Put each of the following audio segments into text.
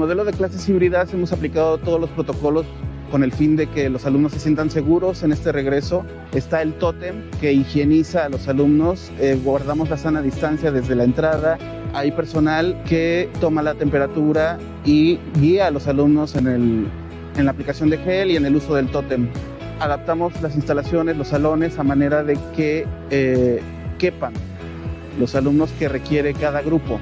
modelo de clases híbridas hemos aplicado todos los protocolos con el fin de que los alumnos se sientan seguros en este regreso. Está el tótem que higieniza a los alumnos, eh, guardamos la sana distancia desde la entrada, hay personal que toma la temperatura y guía a los alumnos en, el, en la aplicación de gel y en el uso del tótem. Adaptamos las instalaciones, los salones a manera de que eh, quepan los alumnos que requiere cada grupo.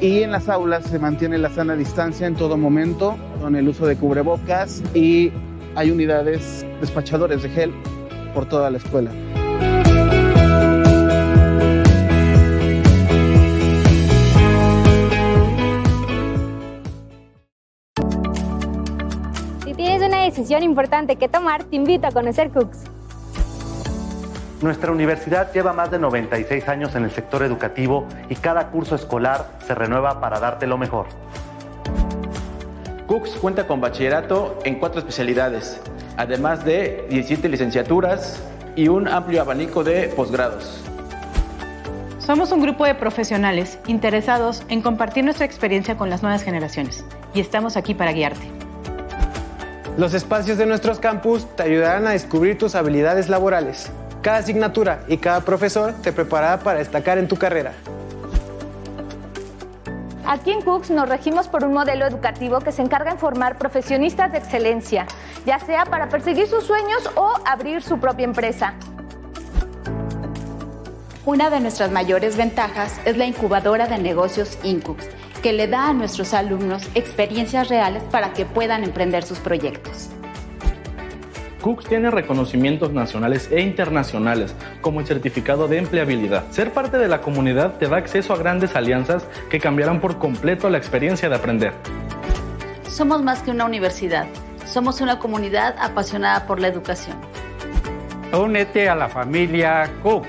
Y en las aulas se mantiene la sana distancia en todo momento con el uso de cubrebocas y hay unidades despachadores de gel por toda la escuela. Si tienes una decisión importante que tomar, te invito a conocer Cooks. Nuestra universidad lleva más de 96 años en el sector educativo y cada curso escolar se renueva para darte lo mejor. Cooks cuenta con bachillerato en cuatro especialidades, además de 17 licenciaturas y un amplio abanico de posgrados. Somos un grupo de profesionales interesados en compartir nuestra experiencia con las nuevas generaciones y estamos aquí para guiarte. Los espacios de nuestros campus te ayudarán a descubrir tus habilidades laborales. Cada asignatura y cada profesor te preparará para destacar en tu carrera. Aquí en Cooks nos regimos por un modelo educativo que se encarga en formar profesionistas de excelencia, ya sea para perseguir sus sueños o abrir su propia empresa. Una de nuestras mayores ventajas es la incubadora de negocios Incubs, que le da a nuestros alumnos experiencias reales para que puedan emprender sus proyectos. Cooks tiene reconocimientos nacionales e internacionales, como el certificado de empleabilidad. Ser parte de la comunidad te da acceso a grandes alianzas que cambiarán por completo la experiencia de aprender. Somos más que una universidad, somos una comunidad apasionada por la educación. Únete a la familia Cook.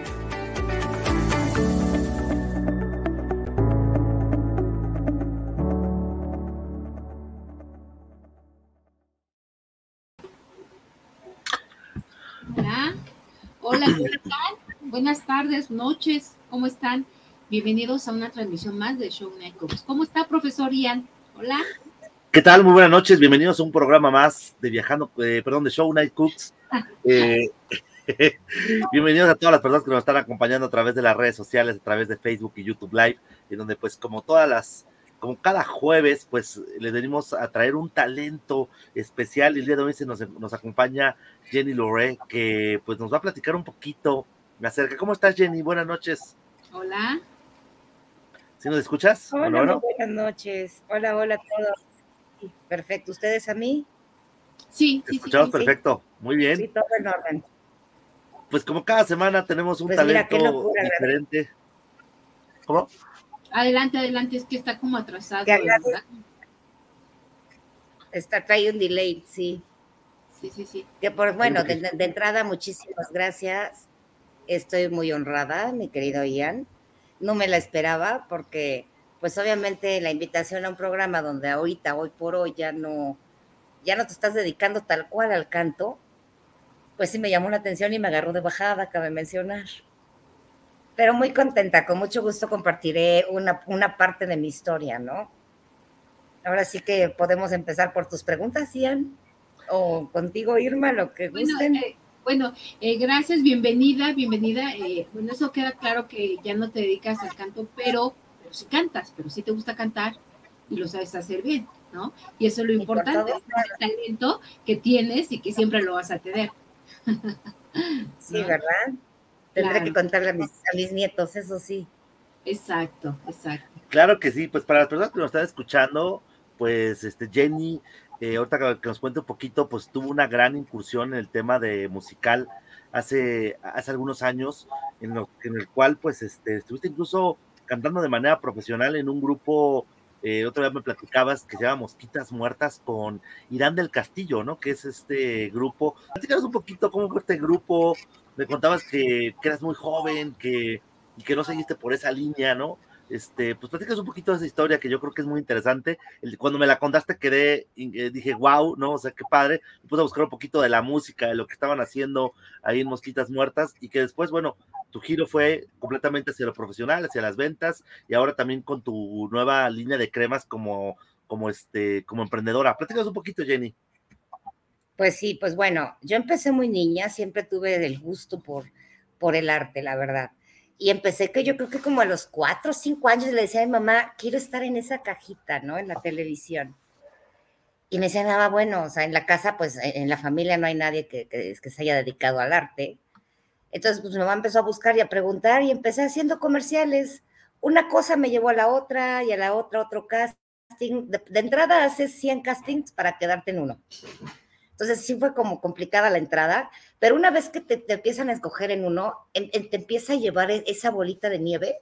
Buenas tardes, noches, ¿cómo están? Bienvenidos a una transmisión más de Show Night Cooks. ¿Cómo está, profesor Ian? Hola. ¿Qué tal? Muy buenas noches, bienvenidos a un programa más de Viajando, eh, perdón, de Show Night Cooks. Eh, bienvenidos a todas las personas que nos están acompañando a través de las redes sociales, a través de Facebook y YouTube Live, en donde pues como todas las como cada jueves, pues le venimos a traer un talento especial. El día de hoy se nos, nos acompaña Jenny Lore, que pues nos va a platicar un poquito acerca. ¿Cómo estás, Jenny? Buenas noches. Hola. ¿Sí nos escuchas? Hola, bueno, buenas noches. Hola, hola a todos. Perfecto. ¿Ustedes a mí? Sí, sí, escuchamos sí, perfecto. Muy bien. Sí, todo en orden. Pues como cada semana tenemos un pues talento mira, locura, diferente. ¿verdad? ¿Cómo? Adelante, adelante, es que está como atrasado. Está, trae un delay, sí. Sí, sí, sí. Que por, bueno, de, de, entrada, muchísimas gracias. Estoy muy honrada, mi querido Ian. No me la esperaba porque, pues obviamente la invitación a un programa donde ahorita, hoy por hoy, ya no, ya no te estás dedicando tal cual al canto, pues sí me llamó la atención y me agarró de bajada, cabe mencionar pero muy contenta, con mucho gusto compartiré una, una, parte de mi historia, ¿no? Ahora sí que podemos empezar por tus preguntas, Ian, o contigo, Irma, lo que gusten. Bueno, eh, bueno eh, gracias, bienvenida, bienvenida. Eh, bueno, eso queda claro que ya no te dedicas al canto, pero, pero sí cantas, pero sí te gusta cantar y lo sabes hacer bien, ¿no? Y eso es lo importante, el talento que tienes y que siempre lo vas a tener. sí, ¿no? ¿verdad? Tendré claro. que contarle a mis, a mis, nietos, eso sí. Exacto, exacto. Claro que sí, pues para las personas que nos están escuchando, pues este Jenny, eh, ahorita que nos cuente un poquito, pues tuvo una gran incursión en el tema de musical hace, hace algunos años, en, lo, en el cual pues este, estuviste incluso cantando de manera profesional en un grupo, eh, otra vez me platicabas que se llama Mosquitas Muertas con Irán del Castillo, ¿no? Que es este grupo. Platícanos un poquito cómo fue este grupo, me contabas que, que, eras muy joven, que, y que no seguiste por esa línea, ¿no? Este, pues platicas un poquito de esa historia que yo creo que es muy interesante. Cuando me la contaste quedé, eh, dije, wow, ¿no? O sea, qué padre. Me puse a buscar un poquito de la música, de lo que estaban haciendo ahí en Mosquitas Muertas y que después, bueno, tu giro fue completamente hacia lo profesional, hacia las ventas y ahora también con tu nueva línea de cremas como como, este, como emprendedora. Platícanos un poquito, Jenny. Pues sí, pues bueno, yo empecé muy niña, siempre tuve el gusto por, por el arte, la verdad. Y empecé que yo creo que como a los cuatro o cinco años le decía a mi mamá, quiero estar en esa cajita, ¿no? En la televisión. Y me decía, nada, bueno, o sea, en la casa, pues en la familia no hay nadie que, que, que se haya dedicado al arte. Entonces, pues mi mamá empezó a buscar y a preguntar y empecé haciendo comerciales. Una cosa me llevó a la otra y a la otra otro casting. De, de entrada haces 100 castings para quedarte en uno. Entonces sí fue como complicada la entrada, pero una vez que te, empiezan a escoger en uno, te empieza a llevar e, esa bolita de nieve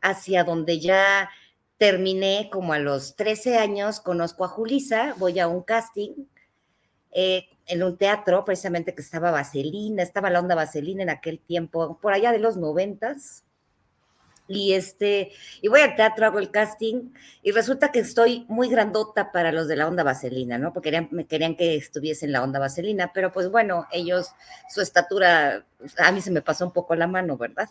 hacia donde ya terminé como a los 13 años, conozco a Julisa, voy a un casting eh, en un teatro precisamente que estaba Vaselina, estaba la onda Vaselina en aquel tiempo, por allá de los noventas, y este, y voy al teatro, hago el casting, y resulta que estoy muy grandota para los de la onda vaselina, ¿no? Porque me querían que estuviese en la onda vaselina, pero pues bueno, ellos, su estatura, a mí se me pasó un poco la mano, ¿verdad?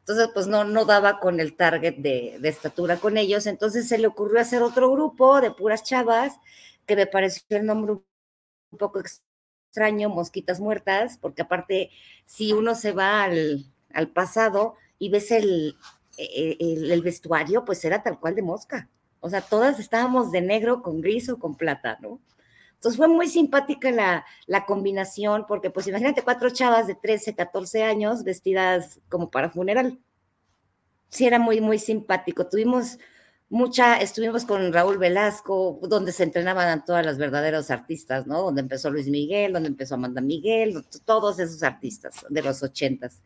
Entonces, pues no, no daba con el target de, de estatura con ellos, entonces se le ocurrió hacer otro grupo de puras chavas, que me pareció el nombre un poco extraño, Mosquitas Muertas, porque aparte, si uno se va al, al pasado y ves el, el, el, vestuario, pues era tal cual de mosca. O sea, todas estábamos de negro con gris o con plata, ¿no? Entonces fue muy simpática la, la, combinación, porque pues imagínate cuatro chavas de 13, 14 años vestidas como para funeral. Sí, era muy, muy simpático. Tuvimos mucha, estuvimos con Raúl Velasco, donde se entrenaban todas las verdaderos artistas, ¿no? Donde empezó Luis Miguel, donde empezó Amanda Miguel, todos esos artistas de los ochentas.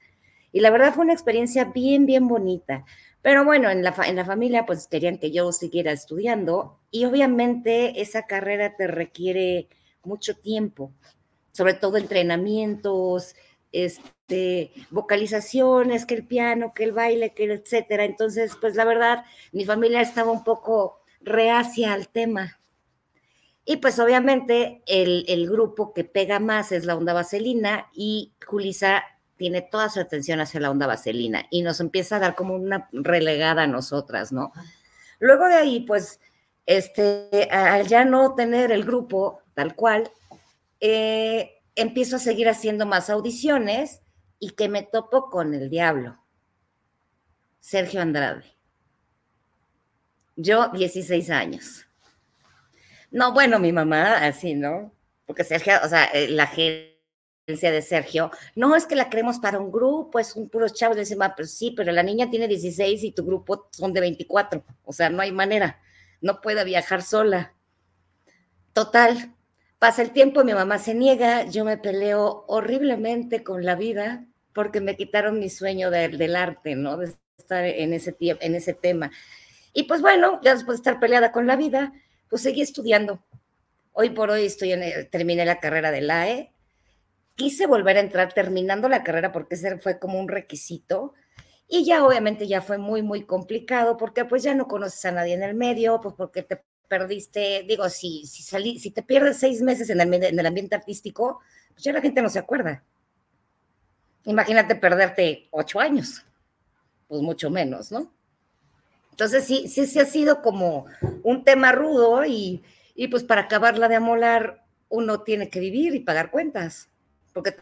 Y la verdad fue una experiencia bien, bien bonita. Pero bueno, en la, en la familia pues querían que yo siguiera estudiando y obviamente esa carrera te requiere mucho tiempo, sobre todo entrenamientos, este, vocalizaciones, que el piano, que el baile, que el etcétera. Entonces, pues la verdad, mi familia estaba un poco reacia al tema. Y pues obviamente el, el grupo que pega más es la onda vaselina y Julisa tiene toda su atención hacia la onda vaselina y nos empieza a dar como una relegada a nosotras, ¿no? Luego de ahí, pues, este, al ya no tener el grupo tal cual, eh, empiezo a seguir haciendo más audiciones y que me topo con el diablo, Sergio Andrade. Yo, 16 años. No, bueno, mi mamá, así, ¿no? Porque Sergio, o sea, eh, la gente de Sergio, no es que la queremos para un grupo, es un puro chavos, le dicen, ah, pero sí, pero la niña tiene 16 y tu grupo son de 24, o sea, no hay manera, no puede viajar sola. Total, pasa el tiempo, mi mamá se niega, yo me peleo horriblemente con la vida porque me quitaron mi sueño de, del arte, ¿no? De estar en ese, en ese tema. Y pues bueno, ya después de estar peleada con la vida, pues seguí estudiando. Hoy por hoy estoy en, terminé la carrera de LAE, quise volver a entrar terminando la carrera porque ese fue como un requisito. Y ya obviamente ya fue muy, muy complicado porque pues ya no conoces a nadie en el medio, pues porque te perdiste, digo, si, si, salí, si te pierdes seis meses en el, en el ambiente artístico, pues ya la gente no se acuerda. Imagínate perderte ocho años, pues mucho menos, ¿no? Entonces sí, sí, sí ha sido como un tema rudo y, y pues para acabarla de amolar uno tiene que vivir y pagar cuentas porque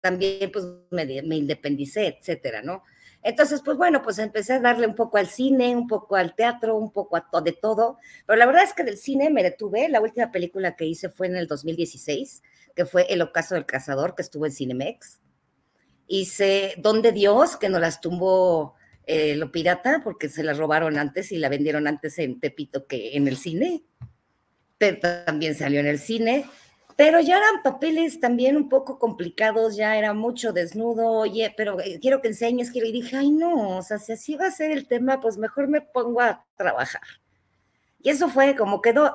también pues me, me independicé, etcétera, ¿no? Entonces, pues bueno, pues empecé a darle un poco al cine, un poco al teatro, un poco a to de todo, pero la verdad es que del cine me detuve. La última película que hice fue en el 2016, que fue El ocaso del cazador, que estuvo en Cinemex. Hice Don de Dios, que nos las tumbó eh, lo pirata, porque se la robaron antes y la vendieron antes en Tepito que en el cine, pero también salió en el cine pero ya eran papeles también un poco complicados, ya era mucho desnudo, oye, pero eh, quiero que enseñes, quiero, y dije, ay no, o sea, si así va a ser el tema, pues mejor me pongo a trabajar. Y eso fue como quedó,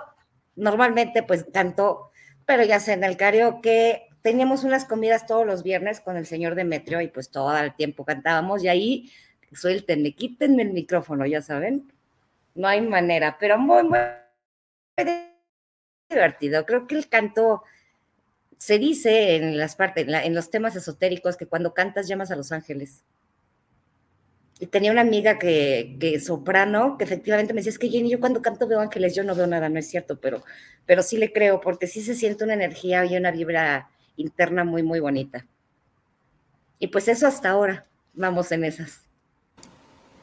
normalmente pues cantó, pero ya sé, en el karaoke teníamos unas comidas todos los viernes con el señor Demetrio y pues todo el tiempo cantábamos y ahí suéltenme, quítenme el micrófono, ya saben, no hay manera, pero muy, muy divertido. Creo que el canto se dice en las partes, en, la, en, los temas esotéricos que cuando cantas llamas a los ángeles. y tenía una amiga que, que soprano, que efectivamente me decía, es que Jenny, yo cuando canto veo ángeles, yo no veo nada, no es cierto, pero, pero sí le creo, porque sí se siente una energía y una vibra interna muy, muy bonita. Y pues eso hasta ahora, vamos en esas.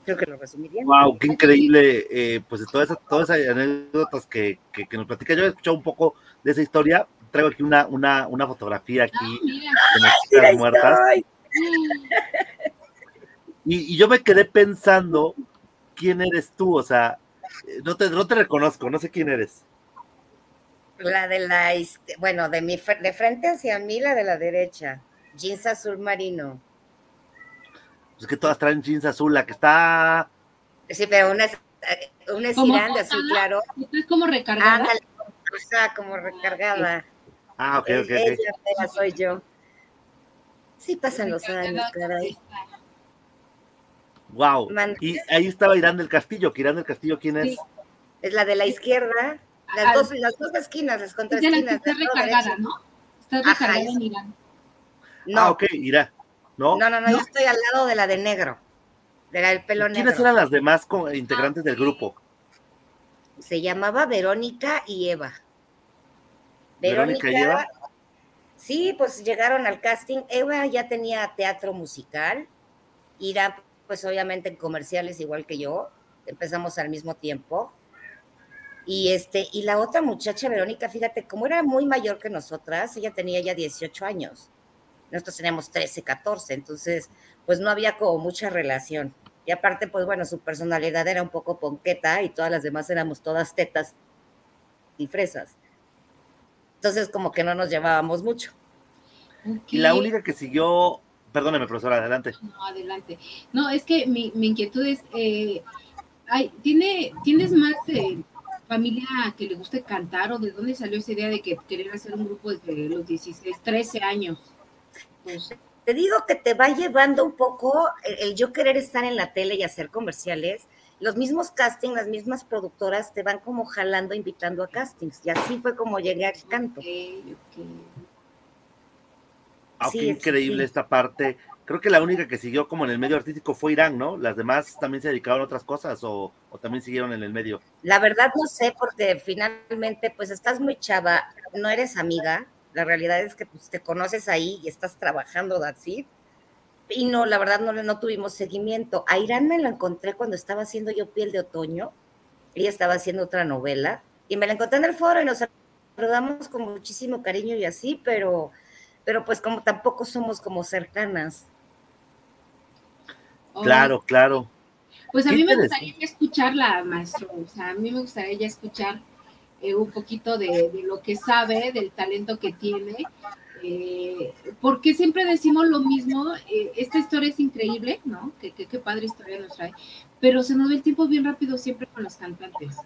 Creo que lo resumí bien. Wow, qué increíble, eh, pues todas esas, todas esas anécdotas que, que, que, nos platica. Yo he escuchado un poco de esa historia. Traigo aquí una, una, una fotografía aquí ah, de las muertas. Y, y, yo me quedé pensando, ¿quién eres tú? O sea, no te, no te reconozco, no sé quién eres. La de la, bueno, de, mi, de frente hacia mí, la de la derecha. Jeans azul marino. Pues que todas traen jeans azul, la que está... Sí, pero una es, una es Irán de azul claro. Es como recargada. o sea, como recargada. Ah, ok, ok. Ella soy yo. Sí pasan los años, caray. Wow. Y ahí estaba Irán del Castillo, que Irán del Castillo, ¿quién es? Es la de la izquierda, las, ah, dos, las dos esquinas, las contraesquinas. Está recargada, ¿no? Está recargada en Irán. No. Ah, ok, Irán. ¿No? No, no, no, yo estoy al lado de la de negro, de la del pelo ¿Quiénes negro. ¿Quiénes eran las demás integrantes del grupo? Se llamaba Verónica y Eva. Verónica, Verónica y Eva. Sí, pues llegaron al casting. Eva ya tenía teatro musical. Irán pues obviamente en comerciales igual que yo, empezamos al mismo tiempo. Y este, y la otra muchacha, Verónica, fíjate, como era muy mayor que nosotras, ella tenía ya 18 años. Nosotros teníamos 13, 14, entonces, pues no había como mucha relación. Y aparte, pues bueno, su personalidad era un poco ponqueta y todas las demás éramos todas tetas y fresas. Entonces, como que no nos llevábamos mucho. Okay. Y la única que siguió Perdóneme, profesora, adelante. No, adelante. No, es que mi, mi inquietud es, eh, hay, ¿tiene, ¿tienes más eh, familia que le guste cantar o de dónde salió esa idea de que querer hacer un grupo desde los 16, 13 años? Pues, te digo que te va llevando un poco el, el, yo querer estar en la tele y hacer comerciales. Los mismos castings, las mismas productoras te van como jalando, invitando a castings. Y así fue como llegué al canto. Okay, okay. Ah, sí, qué increíble sí. esta parte. Creo que la única que siguió como en el medio artístico fue Irán, ¿no? Las demás también se dedicaron a otras cosas o, o, también siguieron en el medio. La verdad no sé, porque finalmente, pues estás muy chava, no eres amiga. La realidad es que pues, te conoces ahí y estás trabajando, así. Y no, la verdad no, no tuvimos seguimiento. A Irán me la encontré cuando estaba haciendo yo Piel de Otoño. Ella estaba haciendo otra novela y me la encontré en el foro y nos saludamos con muchísimo cariño y así, pero pero pues como tampoco somos como cercanas. Claro, claro. Pues a mí me gustaría escucharla, maestro, o sea, a mí me gustaría ya escuchar eh, un poquito de, de, lo que sabe, del talento que tiene, eh, porque siempre decimos lo mismo, eh, esta historia es increíble, ¿no? Qué que, que padre historia nos trae, pero se nos ve el tiempo bien rápido siempre con los cantantes.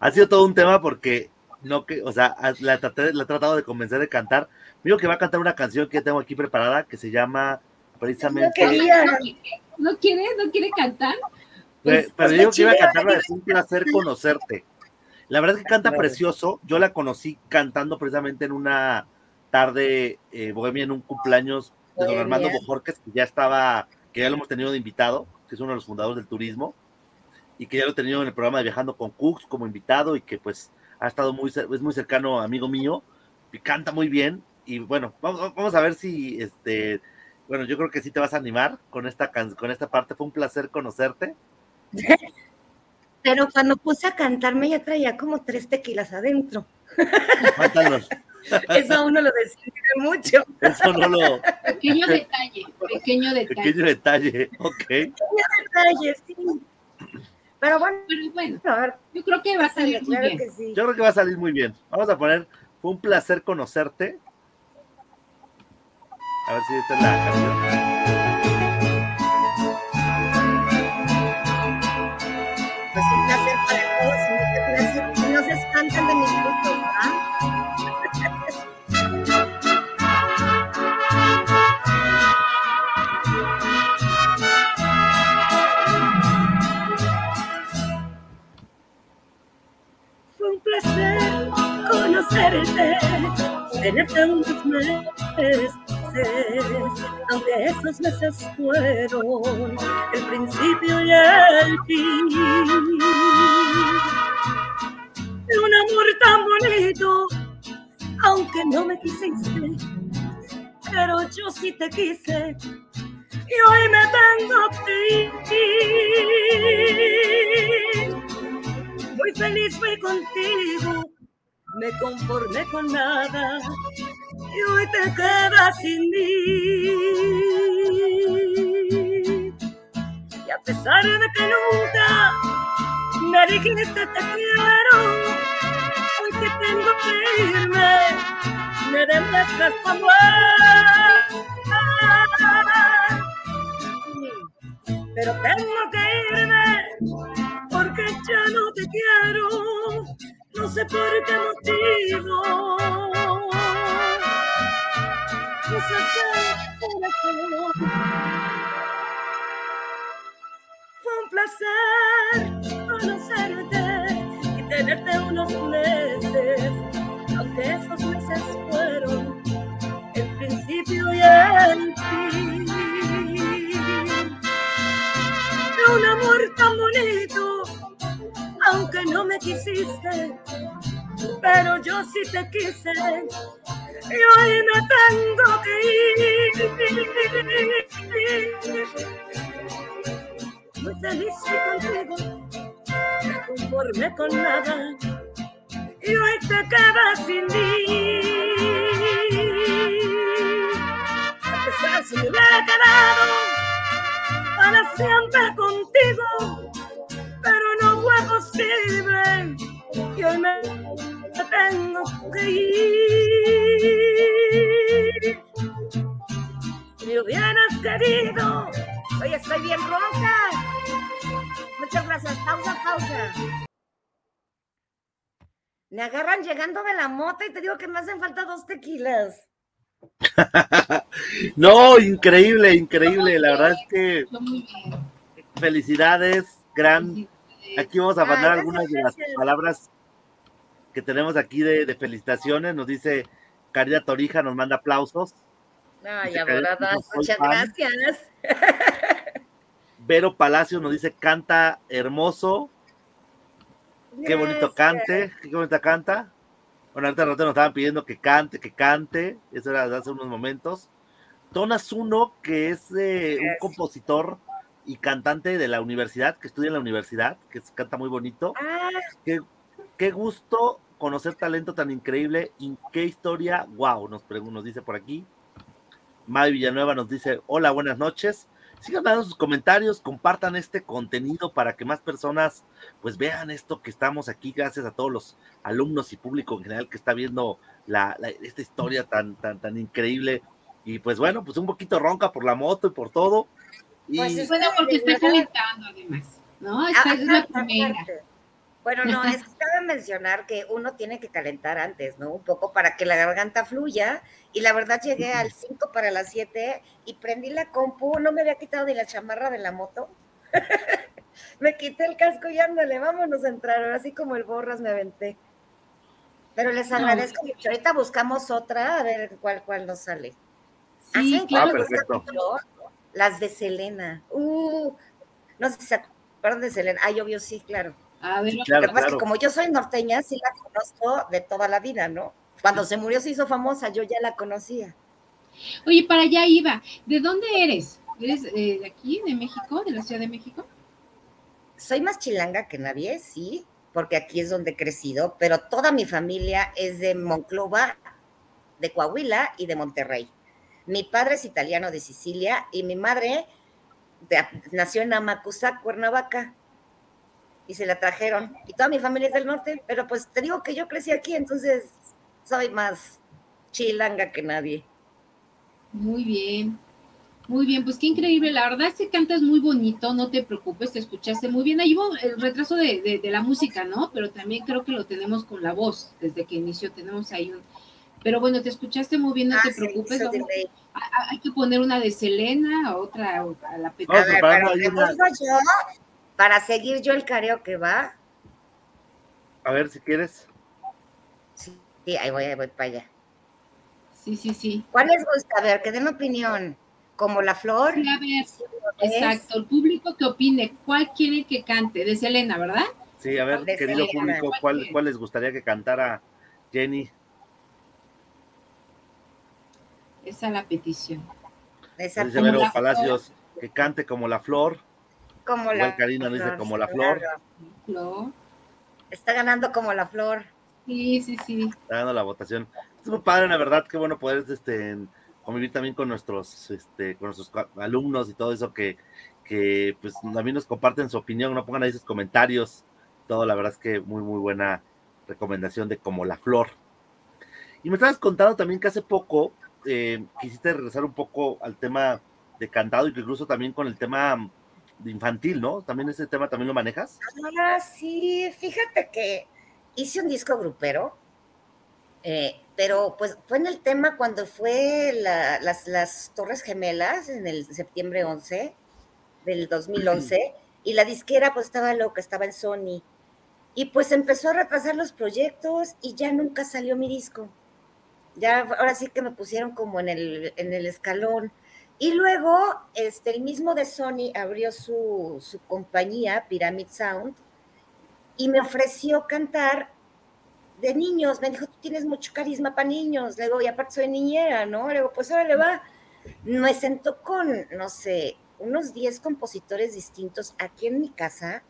Ha sido todo un tema porque no que, o sea, la, traté, la he tratado de convencer de cantar. Digo que va a cantar una canción que tengo aquí preparada que se llama precisamente. No, no quiere, no quiere cantar. Pues, pero, pero digo que iba a cantar la de un placer conocerte. La verdad es que canta precioso. Yo la conocí cantando precisamente en una tarde eh, bohemia en un cumpleaños de don Armando Bojorques, que ya estaba, que ya lo hemos tenido de invitado, que es uno de los fundadores del turismo, y que ya lo he tenido en el programa de Viajando con Cooks como invitado, y que pues ha estado muy, es muy cercano amigo mío, y canta muy bien, y bueno, vamos, vamos a ver si, este, bueno, yo creo que sí te vas a animar con esta, con esta parte, fue un placer conocerte. Pero cuando puse a cantarme ya traía como tres tequilas adentro. Mátalos. Eso a uno lo decide mucho. Eso no lo. Pequeño detalle, pequeño detalle. Pequeño detalle, ok. Pequeño detalle, sí. Pero bueno, Pero bueno a ver, yo creo que va a salir muy claro bien. que sí. Yo creo que va a salir muy bien. Vamos a poner, fue un placer conocerte. A ver si esta es la canción. Tenerte unos meses, aunque esos meses fueron el principio y el fin. De un amor tan bonito, aunque no me quisiste, pero yo sí te quise y hoy me tengo a ti. Muy feliz fui contigo, me conformé con nada y hoy te quedas sin mí. Y a pesar de que nunca me dijiste te quiero, hoy tengo que irme, me demuestras tu amor. Pero tengo que irme sé por qué motivo. Fue un placer conocerte y tenerte unos meses, aunque esos meses fueron el principio y el fin. De un amor tan bonito, aunque no me quisiste, pero yo sí te quise y hoy me tengo que ir. Muy feliz contigo, me conformé con nada y hoy te quedas sin mí. A pesar si me hubiera quedado para siempre contigo, pero no fue posible y hoy me tengo que ir. Si me hubieras querido, hoy estoy bien ronca. Muchas gracias. Pausa, pausa. Me agarran llegando de la moto y te digo que me hacen falta dos tequilas. no, increíble, increíble. La verdad es que felicidades, gran. Aquí vamos a mandar algunas de las palabras que tenemos aquí de, de felicitaciones. Nos dice Caridad Torija, nos manda aplausos. Ay, abogada, muchas gracias. Vero Palacio nos dice canta hermoso. Qué bonito cante, qué bonita canta. Bueno, ahorita nos estaban pidiendo que cante, que cante. Eso era hace unos momentos. Tonas Uno, que es eh, un compositor y cantante de la universidad, que estudia en la universidad, que canta muy bonito. Ah. Qué, qué gusto conocer talento tan increíble. ¿En qué historia? Wow, nos, nos dice por aquí. May Villanueva nos dice, hola, buenas noches. Sigan dando sus comentarios, compartan este contenido para que más personas pues vean esto que estamos aquí, gracias a todos los alumnos y público en general que está viendo la, la, esta historia tan, tan, tan increíble. Y pues bueno, pues un poquito ronca por la moto y por todo. Y... Pues es bueno porque está calentando además, ¿no? Esta es la primera. Bueno, no, es que cabe mencionar que uno tiene que calentar antes, ¿no? Un poco para que la garganta fluya. Y la verdad llegué al 5 para las 7 y prendí la compu, no me había quitado ni la chamarra de la moto. me quité el casco y ándale, vámonos a entrar. Así como el borras me aventé. Pero les agradezco mucho. Ahorita buscamos otra, a ver cuál, cuál nos sale. Sí, ¿Hacen claro. Ah, perfecto. Las de Selena. Uh, no sé si se acuerdan de Selena. Ay, obvio, sí, claro. A ver, Claro, Lo que pasa es que como yo soy norteña, sí la conozco de toda la vida, ¿no? Cuando se murió se hizo famosa, yo ya la conocía. Oye, para allá iba. ¿De dónde eres? ¿Eres eh, de aquí, de México, de la Ciudad de México? Soy más chilanga que nadie, sí, porque aquí es donde he crecido, pero toda mi familia es de Monclova, de Coahuila y de Monterrey. Mi padre es italiano de Sicilia y mi madre nació en Amacuzac, Cuernavaca, y se la trajeron. Y toda mi familia es del norte, pero pues te digo que yo crecí aquí, entonces soy más chilanga que nadie. Muy bien. Muy bien, pues qué increíble. La verdad es que cantas muy bonito, no te preocupes, te escuchaste muy bien. Ahí hubo el retraso de, de- de la música, ¿no? Pero también creo que lo tenemos con la voz, desde que inició tenemos ahí un... Pero bueno, te escuchaste muy bien, no Ah, te sí, preocupes. eso vamos- de- a- a- hay que poner una de Selena, otra a la A petada. ver, preparando pero ahí ¿qué una- pongo yo para seguir yo el karaoke, va? A ver si quieres. Sí, ahí voy, ahí voy para allá. Sí, sí, sí. ¿Cuál les gusta? A ver, que den opinión. Como la flor. Sí, a ver, exacto. El público que opine, ¿cuál quiere que cante? De Selena, ¿verdad? Sí, a ver, De querido Selena. público, ¿cuál, ¿cuál les gustaría que cantara Jenny? Esa es la petición. Esa Dice Vero la Palacios, que cante como la flor. Como Igual la Karina dice flor, como la flor. Flor. Está ganando como la flor. Sí, sí, sí. Está dando la votación. Es muy padre, la verdad, qué bueno poder este, convivir también con nuestros, este, con nuestros alumnos y todo eso que, que pues también nos comparten su opinión, no pongan ahí sus comentarios. Todo, la verdad es que muy, muy buena recomendación de como la flor. Y me estabas contando también que hace poco eh, quisiste regresar un poco al tema de cantado y que incluso también con el tema infantil, ¿no? También ese tema también lo manejas. Ah, sí, fíjate que hice un disco grupero, eh, pero pues fue en el tema cuando fue la- las, las Torres Gemelas en el septiembre 11 del 2011 y la disquera pues estaba loca, estaba en Sony y pues empezó a retrasar los proyectos y ya nunca salió mi disco. Ya ahora sí que me pusieron como en el, en el escalón. Y luego, este, el mismo de Sony abrió su, su compañía, Pyramid Sound, y me ofreció cantar de niños. Me dijo, tú tienes mucho carisma para niños. Le digo, y aparte soy niñera, ¿no? Le digo, pues ahora le va. Me sentó con, no sé, unos 10 compositores distintos aquí en mi casa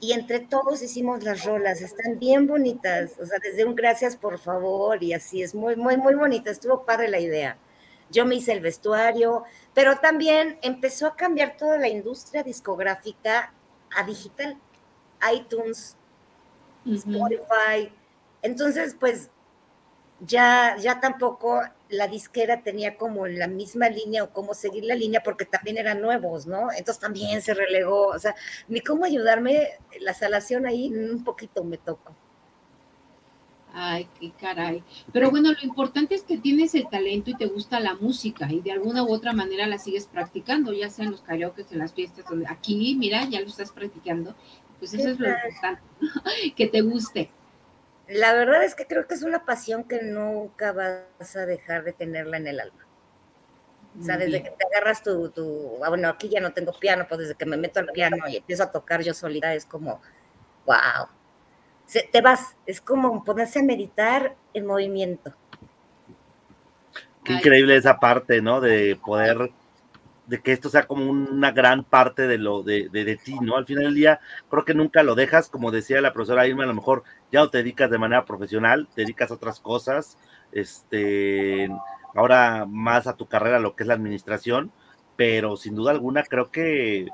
y entre todos hicimos las rolas, están bien bonitas, o sea, desde un gracias por favor y así, es muy, muy, muy bonita, estuvo padre la idea. Yo me hice el vestuario, pero también empezó a cambiar toda la industria discográfica a digital, iTunes, Spotify. Entonces, pues ya, ya tampoco la disquera tenía como la misma línea o cómo seguir la línea porque también eran nuevos, ¿no? Entonces también se relegó, o sea, ni cómo ayudarme, la salación ahí un poquito me tocó. Ay, qué caray. Pero bueno, lo importante es que tienes el talento y te gusta la música y de alguna u otra manera la sigues practicando, ya sea en los karaoke, en las fiestas, donde aquí, mira, ya lo estás practicando. Pues eso es lo importante, que te guste. La verdad es que creo que es una pasión que nunca vas a dejar de tenerla en el alma. O sea, desde que te agarras tu, tu, ah, bueno, aquí ya no tengo piano, pues desde que me meto al piano y empiezo a tocar yo solita, es como, wow. Se- te vas, es como ponerse a meditar en movimiento. Qué increíble esa parte, ¿no? De poder, de que esto sea como una gran parte de lo de, de, ti, ¿no? Al final del día, creo que nunca lo dejas, como decía la profesora Irma, a lo mejor ya no te dedicas de manera profesional, te dedicas a otras cosas, este, ahora más a tu carrera, lo que es la administración, pero sin duda alguna creo que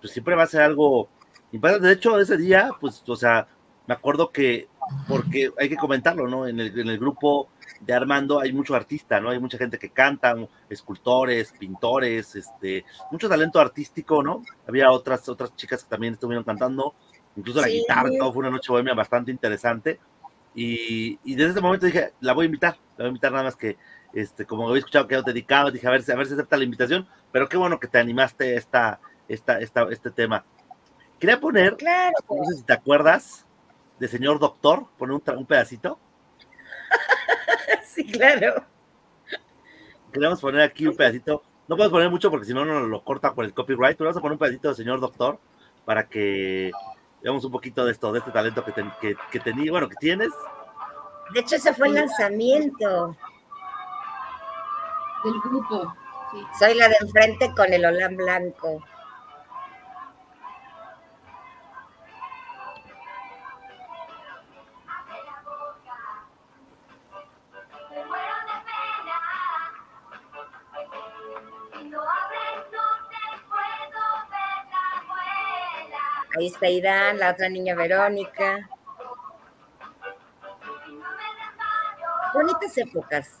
pues, siempre va a ser algo. De hecho, ese día, pues, o sea, me acuerdo que, porque hay que comentarlo, ¿no? En el, en el grupo de Armando hay mucho artista, ¿no? Hay mucha gente que canta, escultores, pintores, este, mucho talento artístico, ¿no? Había otras, otras chicas que también estuvieron cantando, incluso la Sí. guitarra, todo fue una noche bohemia bastante interesante. Y, y desde ese momento dije, la voy a invitar, la voy a invitar nada más que, este, como había escuchado que te dedicabas, dije, a ver, si- a ver si acepta la invitación, pero qué bueno que te animaste esta, esta, esta, este tema. Quería poner, Claro. no sé si te acuerdas, de señor doctor, poner un, un pedacito. Sí, claro. Queremos poner aquí un pedacito. No podemos poner mucho porque si no nos lo corta por el copyright, pero vamos a poner un pedacito de señor doctor para que veamos un poquito de esto, de este talento que, ten- que, que tenía, bueno, que tienes. De hecho, ese fue el lanzamiento. Del grupo. Sí. Soy la de enfrente con el olán blanco. Irán, la otra niña Verónica. Bonitas épocas.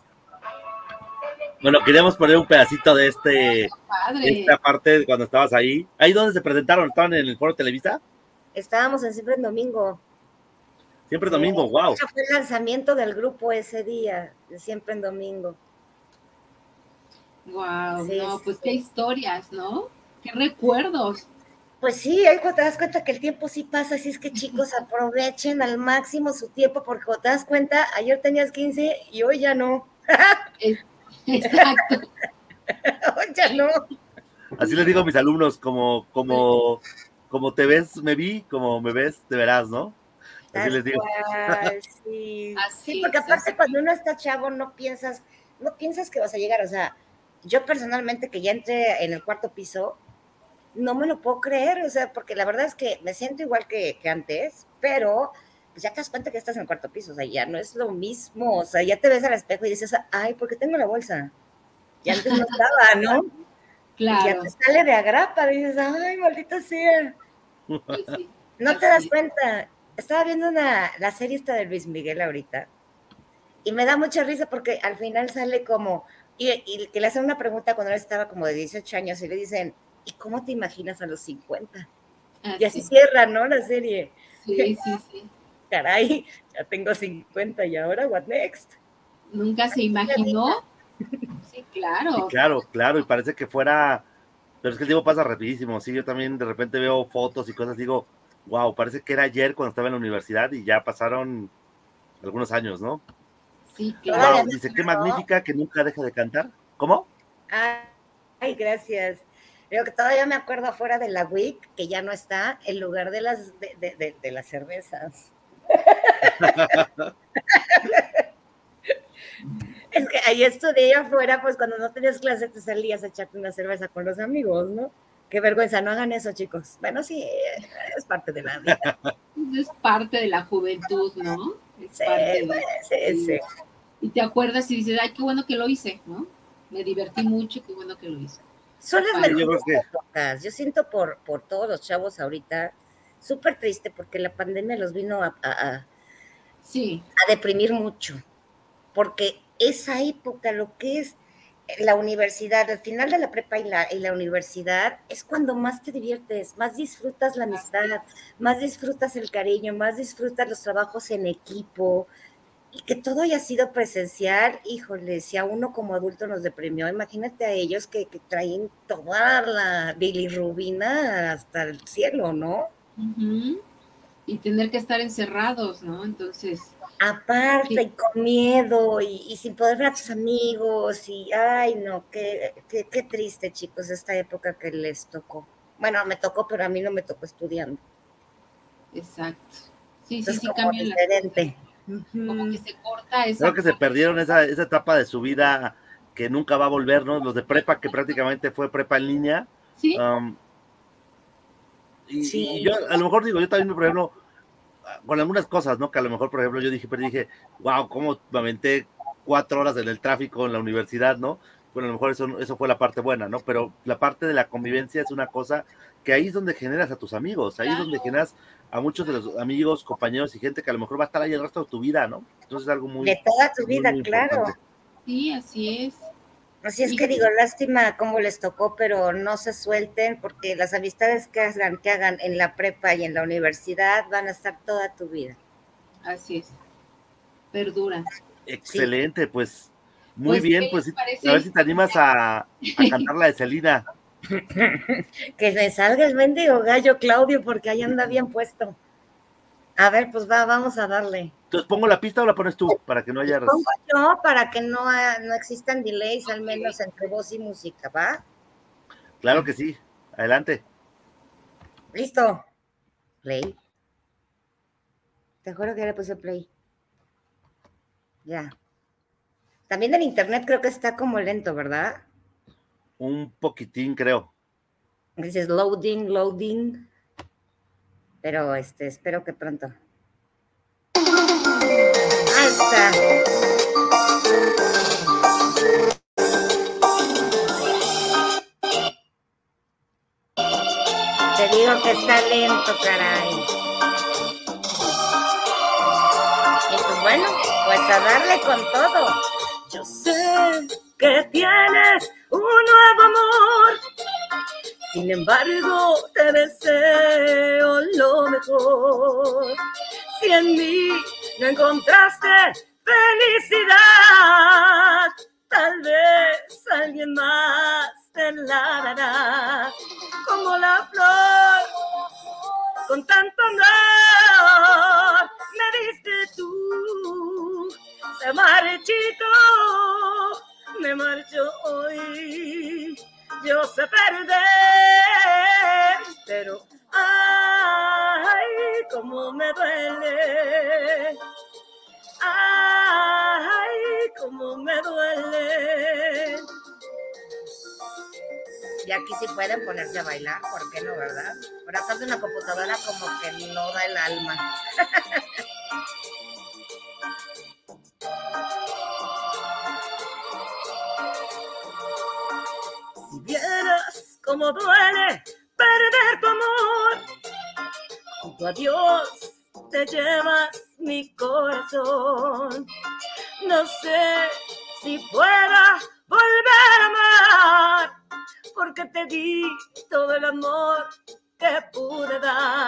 Bueno, queríamos poner un pedacito de este, Padre. esta parte de cuando estabas ahí. Ahí donde se presentaron, estaban en el foro Televisa, Estábamos en Siempre en Domingo. siempre domingo, wow. De hecho, fue el lanzamiento del grupo ese día, de Siempre en Domingo. Wow, Sí, no, sí, pues qué historias, ¿no? Qué recuerdos. Pues sí, ahí cuando te das cuenta que el tiempo sí pasa, así es que chicos aprovechen al máximo su tiempo, porque cuando te das cuenta, ayer tenías 15 y hoy ya no. Exacto. ya no. Así les digo a mis alumnos, como, como, como te ves, me vi, como me ves, te verás, ¿no? Así les digo. Cual, sí. Así sí, porque aparte así. cuando uno está chavo no piensas, no piensas que vas a llegar, o sea, yo personalmente que ya entré en el cuarto piso, no me lo puedo creer, o sea, porque la verdad es que me siento igual que, que antes, pero pues ya te das cuenta que estás en el cuarto piso, o sea, ya no es lo mismo, o sea, ya te ves al espejo y dices, ay, ¿por qué tengo la bolsa? Y antes no estaba, ¿no? Y ya Claro. te sale de agrapa, dices, ay, maldita sea. Sí. No te das cuenta. Estaba viendo una, la serie esta de Luis Miguel ahorita y me da mucha risa porque al final sale como, y, y que le hacen una pregunta cuando él estaba como de 18 años y le dicen, ¿y cómo te imaginas a los 50? Y así cierra, ¿no? La serie. Sí, sí, sí. Caray, ya tengo 50 y ahora, what next? Nunca se imaginó. Sí, claro. Sí, claro, claro, y parece que fuera, pero es que el tiempo pasa rapidísimo, sí, yo también de repente veo fotos y cosas, digo, wow, parece que era ayer cuando estaba en la universidad y ya pasaron algunos años, ¿no? Sí, Wow, claro. dice, qué magnífica que nunca deja de cantar. ¿Cómo? Ay, gracias. Creo que todavía me acuerdo afuera de la WIC, que ya no está, en lugar de las, de, de- de- de las cervezas. es que ahí estudié afuera, pues cuando no tenías clase te salías a echarte una cerveza con los amigos, ¿no? Qué vergüenza, no hagan eso, chicos. Bueno, sí, es parte de la vida. Es parte de la juventud, ¿no? Es Sí, parte pues, de- sí, sí. Y te acuerdas y dices, ay, qué bueno que lo hice, ¿no? Me divertí mucho, qué bueno que lo hice. Son las mejores épocas. Yo siento por, por todos los chavos ahorita súper triste porque la pandemia los vino a, a- a- Sí. a deprimir mucho. Porque esa época, lo que es la universidad, al final de la prepa y la, y la universidad, es cuando más te diviertes, más disfrutas la amistad, más disfrutas el cariño, más disfrutas los trabajos en equipo. Y que todo haya sido presencial, híjole, si a uno como adulto nos deprimió, imagínate a ellos que, que traen toda la bilirrubina hasta el cielo, ¿no? Y tener que estar encerrados, ¿no? Entonces, Aparte, y con miedo, y, y sin poder ver a tus amigos, y ay, no, qué, qué, qué triste, chicos, esta época que les tocó. Bueno, me tocó, pero a mí no me tocó estudiando. exacto. Sí, sí, sí, como cambian Como que se corta esa. Creo que se perdieron esa, esa etapa de su vida que nunca va a volver, ¿no? Los de prepa, que prácticamente fue prepa en línea. Sí. Um, y, Sí. y yo, a lo mejor digo, yo también, por ejemplo, con algunas cosas, ¿no? Que a lo mejor, por ejemplo, yo dije, pero dije, wow, cómo me aventé cuatro horas en el tráfico en la universidad, ¿no? Bueno, a lo mejor eso, eso fue la parte buena, ¿no? Pero la parte de la convivencia es una cosa que ahí es donde generas a tus amigos, ahí es donde generas a muchos de los amigos, compañeros y gente que a lo mejor va a estar ahí el resto de tu vida, ¿no? Entonces es algo muy... De toda tu muy, vida, muy claro. importante. Sí, así es. Así es que digo, lástima cómo les tocó, pero no se suelten, porque las amistades que hagan, que hagan en la prepa y en la universidad van a estar toda tu vida. Así es. Perdura. Excelente, pues muy Pues, bien, ¿qué pues a ver si te animas a, a cantar la de Celina. Que me salga el mendigo gallo, Claudio, porque ahí anda bien puesto. A ver, pues va, vamos a darle. Entonces, ¿pongo la pista o la pones tú para que no haya... Pongo yo para que no, ha- no existan delays, al menos entre voz y música, ¿va? Claro que sí, adelante. Listo. Play. Te juro que ya le puse play. Ya. También el internet creo que está como lento, ¿verdad? Un poquitín, creo. Dices loading, loading. Pero este, espero que pronto. Ahí está. Te digo que está lento, caray. Y pues bueno, pues a darle con todo. Yo sé que tienes un nuevo amor. Sin embargo, te deseo lo mejor. Si en mí no encontraste felicidad, tal vez alguien más te la dará. Como la flor, con tanto amor, me diste tú. Se marchito me marcho hoy. Yo sé perder, pero ay, cómo me duele. Ay, cómo me duele. Y aquí sí pueden ponerse a bailar, ¿por qué no, verdad? Por atrás de una computadora como que no da el alma. cómo duele perder tu amor, con tu adiós te llevas mi corazón. No sé si pueda volver a amar, porque te di todo el amor que pude dar,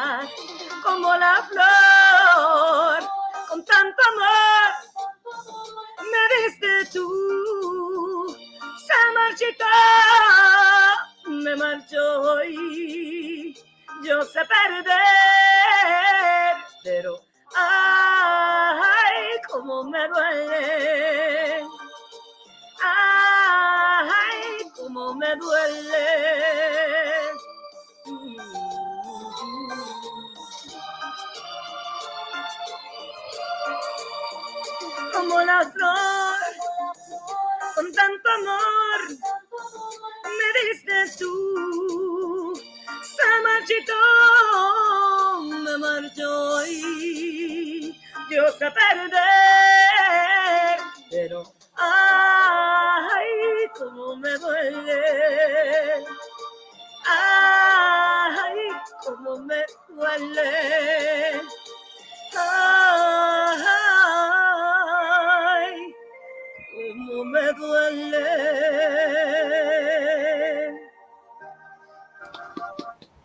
yo sé perder, pero ay, cómo me duele, ay, cómo me duele, ay, cómo me duele.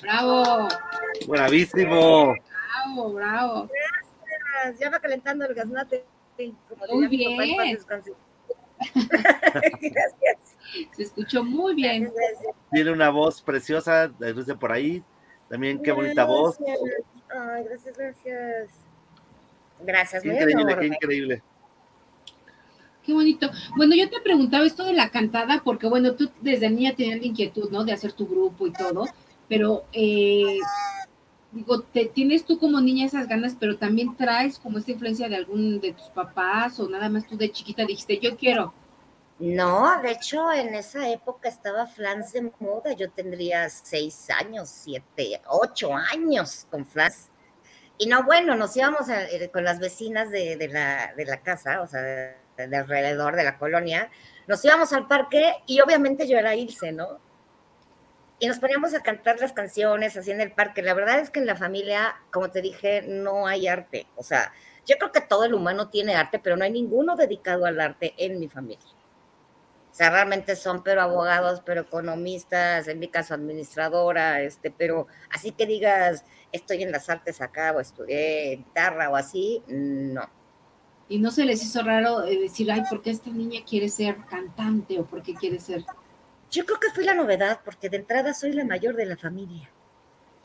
Bravo, Bravísimo. Ya va calentando el gaznate. Como Muy diría mi papá, en paz bien. descanse. Gracias. Se escuchó muy bien. Tiene una voz preciosa, desde por ahí. También qué bonita voz. Gracias. Ay, gracias, gracias. Gracias, Qué increíble, qué increíble. Qué bonito. Bueno, yo te preguntaba esto de la cantada, porque bueno, tú desde niña tenías la inquietud, ¿no? De hacer tu grupo y todo, pero eh, digo, te, tienes tú como niña esas ganas, pero también traes como esta influencia de algún de tus papás o nada más tú de chiquita dijiste, yo quiero. No, de hecho, en esa época estaba Flans de moda. Yo tendría seis años, siete, ocho años con Flans. Y no, bueno, nos íbamos a- eh, con las vecinas de, la, de la casa, o sea, de, de alrededor de la colonia. Nos íbamos al parque y obviamente yo era Ilse, ¿no? Y nos poníamos a cantar las canciones así en el parque. La verdad es que en la familia, como te dije, no hay arte. O sea, yo creo que todo el humano tiene arte, pero no hay ninguno dedicado al arte en mi familia. O sea, realmente son, pero abogados, pero economistas, en mi caso administradora, este, pero así que digas, estoy en las artes acá, o estudié guitarra o así, no. Y no se les hizo raro eh, decir, ay, ¿por qué esta niña quiere ser cantante o por qué quiere ser? Yo creo que fui la novedad, porque de entrada soy la mayor de la familia.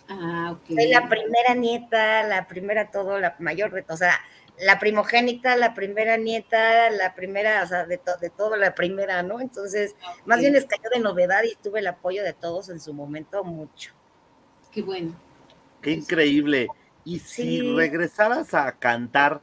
Ah, ok. Soy la primera nieta, la primera todo, la mayor, de- o sea, la primogénita, la primera nieta, la primera, o sea, de, to- de todo, la primera, ¿no? Entonces, más bien les cayó de novedad y tuve el apoyo de todos en su momento mucho. Qué bueno. Qué increíble. Y si regresaras a cantar,